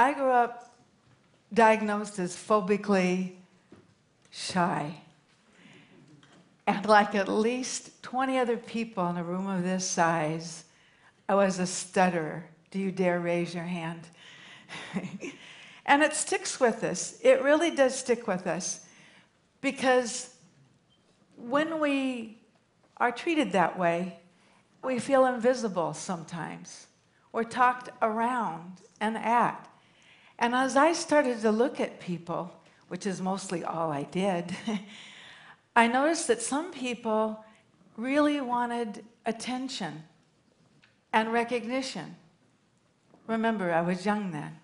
I grew up diagnosed as phobically shy. And like at least 20 other people in a room of this size, I was a stutterer. Do you dare raise your hand? and it sticks with us. It really does stick with us because when we are treated that way, we feel invisible sometimes. We're talked around and at. And as I started to look at people, which is mostly all I did, I noticed that some people really wanted attention and recognition. Remember, I was young then.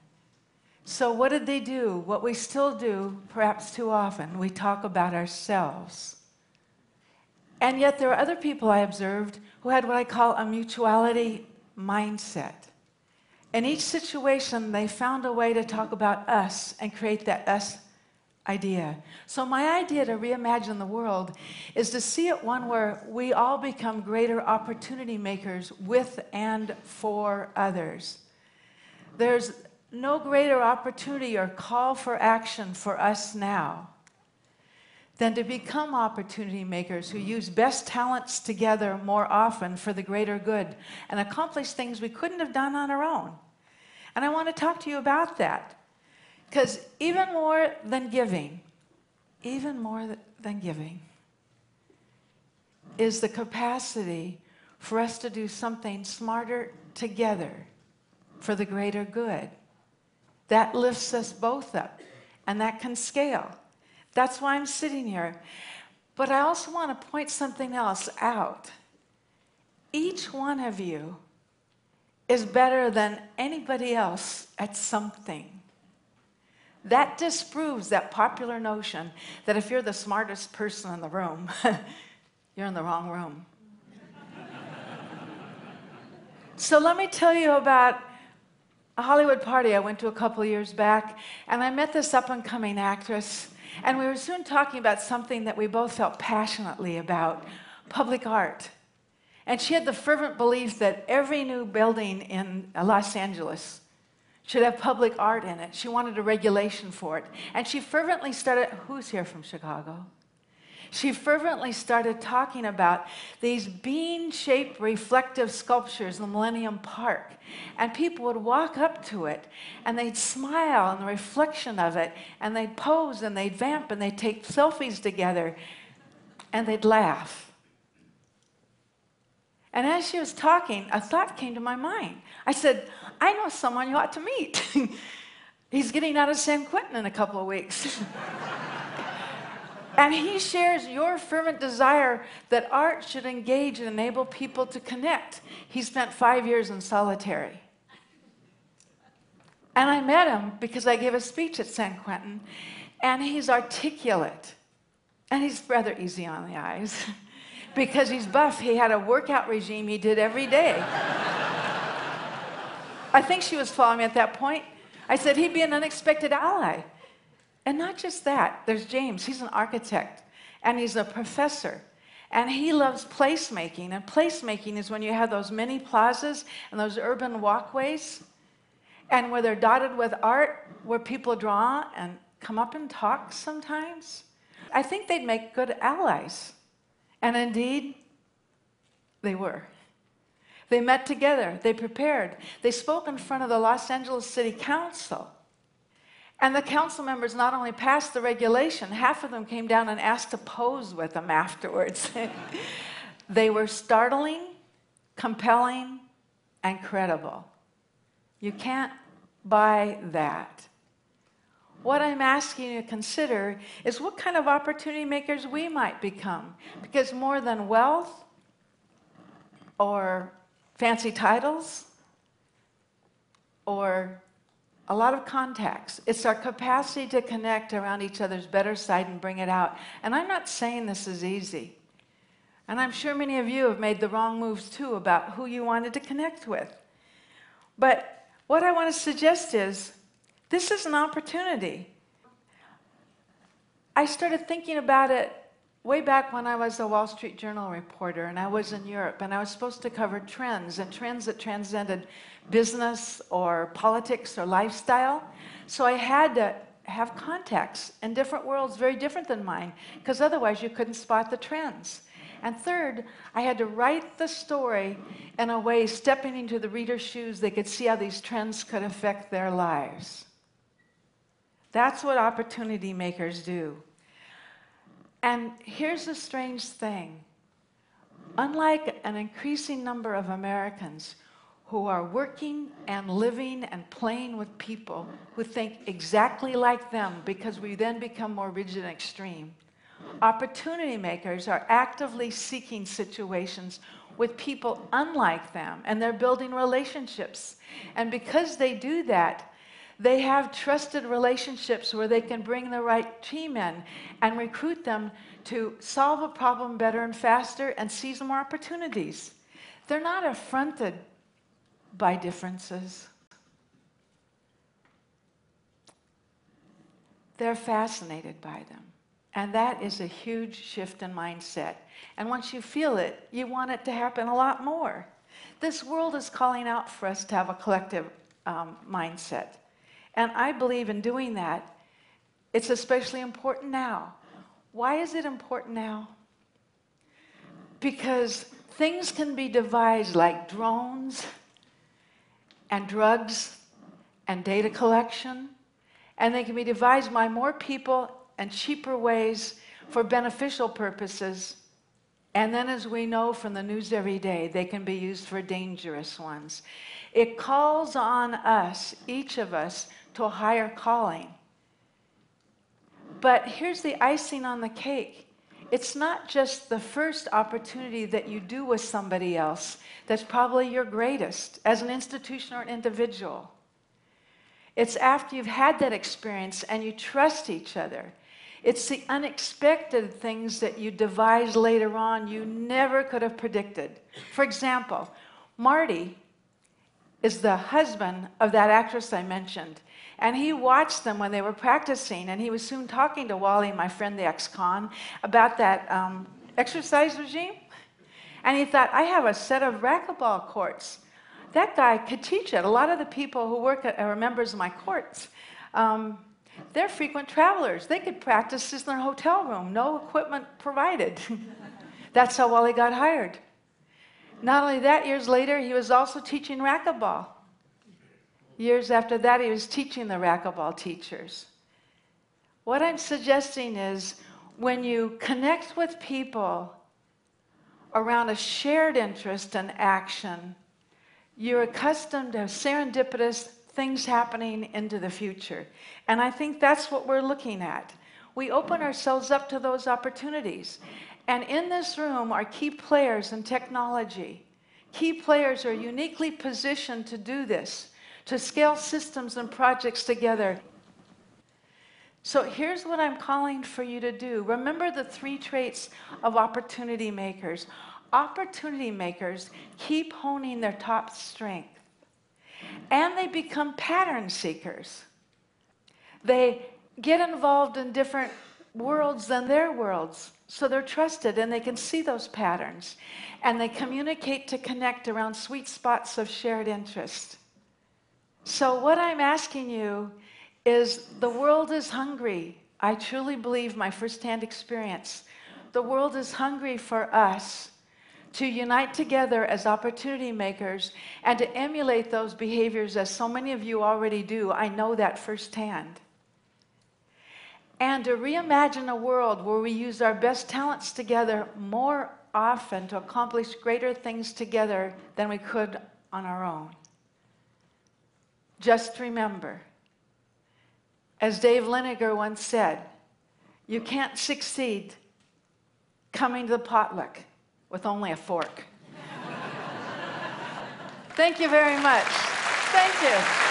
So, what did they do? What we still do, perhaps too often, we talk about ourselves. And yet, there are other people I observed who had what I call a mutuality mindset. In each situation, they found a way to talk about us and create that us idea. So, my idea to reimagine the world is to see it one where we all become greater opportunity makers with and for others. There's no greater opportunity or call for action for us now than to become opportunity makers who use best talents together more often for the greater good and accomplish things we couldn't have done on our own. And I want to talk to you about that. Because even more than giving, even more than giving, is the capacity for us to do something smarter together for the greater good. That lifts us both up, and that can scale. That's why I'm sitting here. But I also want to point something else out. Each one of you is better than anybody else at something. That disproves that popular notion that if you're the smartest person in the room, you're in the wrong room. so let me tell you about a Hollywood party I went to a couple years back, and I met this up and coming actress, and we were soon talking about something that we both felt passionately about public art. And she had the fervent belief that every new building in Los Angeles should have public art in it. She wanted a regulation for it. And she fervently started, who's here from Chicago? She fervently started talking about these bean shaped reflective sculptures in the Millennium Park. And people would walk up to it and they'd smile in the reflection of it and they'd pose and they'd vamp and they'd take selfies together and they'd laugh. And as she was talking, a thought came to my mind. I said, I know someone you ought to meet. He's getting out of San Quentin in a couple of weeks. and he shares your fervent desire that art should engage and enable people to connect. He spent five years in solitary. And I met him because I gave a speech at San Quentin, and he's articulate, and he's rather easy on the eyes. because he's buff, he had a workout regime he did every day. I think she was following me at that point. I said he'd be an unexpected ally. And not just that, there's James, he's an architect and he's a professor. And he loves placemaking. And placemaking is when you have those mini plazas and those urban walkways, and where they're dotted with art, where people draw and come up and talk sometimes. I think they'd make good allies. And indeed, they were. They met together, they prepared, they spoke in front of the Los Angeles City Council. And the council members not only passed the regulation, half of them came down and asked to pose with them afterwards. they were startling, compelling, and credible. You can't buy that. What I'm asking you to consider is what kind of opportunity makers we might become. Because more than wealth or fancy titles or a lot of contacts. It's our capacity to connect around each other's better side and bring it out. And I'm not saying this is easy. And I'm sure many of you have made the wrong moves too about who you wanted to connect with. But what I want to suggest is this is an opportunity. I started thinking about it way back when I was a Wall Street Journal reporter and I was in Europe and I was supposed to cover trends and trends that transcended business or politics or lifestyle. So I had to have contacts in different worlds very different than mine because otherwise you couldn't spot the trends. And third, I had to write the story in a way stepping into the reader's shoes, they could see how these trends could affect their lives. That's what opportunity makers do. And here's the strange thing unlike an increasing number of Americans who are working and living and playing with people who think exactly like them because we then become more rigid and extreme. Opportunity makers are actively seeking situations with people unlike them and they're building relationships. And because they do that, they have trusted relationships where they can bring the right team in and recruit them to solve a problem better and faster and seize more opportunities. They're not affronted by differences. They're fascinated by them. And that is a huge shift in mindset. And once you feel it, you want it to happen a lot more. This world is calling out for us to have a collective um, mindset. And I believe in doing that. It's especially important now. Why is it important now? Because things can be devised like drones and drugs and data collection, and they can be devised by more people and cheaper ways for beneficial purposes. And then, as we know from the news every day, they can be used for dangerous ones. It calls on us, each of us, to a higher calling. But here's the icing on the cake it's not just the first opportunity that you do with somebody else that's probably your greatest as an institution or an individual. It's after you've had that experience and you trust each other. It's the unexpected things that you devise later on you never could have predicted. For example, Marty is the husband of that actress I mentioned. And he watched them when they were practicing, and he was soon talking to Wally, my friend, the ex con, about that um, exercise regime. And he thought, I have a set of racquetball courts. That guy could teach it. A lot of the people who work at, are members of my courts. Um, they're frequent travelers. They could practice in their hotel room, no equipment provided. That's how Wally got hired. Not only that, years later, he was also teaching racquetball. Years after that, he was teaching the racquetball teachers. What I'm suggesting is when you connect with people around a shared interest and action, you're accustomed to serendipitous things happening into the future. And I think that's what we're looking at. We open ourselves up to those opportunities. And in this room are key players in technology. Key players are uniquely positioned to do this to scale systems and projects together. So here's what I'm calling for you to do. Remember the three traits of opportunity makers. Opportunity makers keep honing their top strength and they become pattern seekers. They get involved in different worlds than their worlds. So they're trusted and they can see those patterns. And they communicate to connect around sweet spots of shared interest. So, what I'm asking you is the world is hungry. I truly believe my firsthand experience. The world is hungry for us to unite together as opportunity makers and to emulate those behaviors as so many of you already do. I know that firsthand. And to reimagine a world where we use our best talents together more often to accomplish greater things together than we could on our own. Just remember, as Dave Liniger once said, you can't succeed coming to the potluck with only a fork. Thank you very much. Thank you.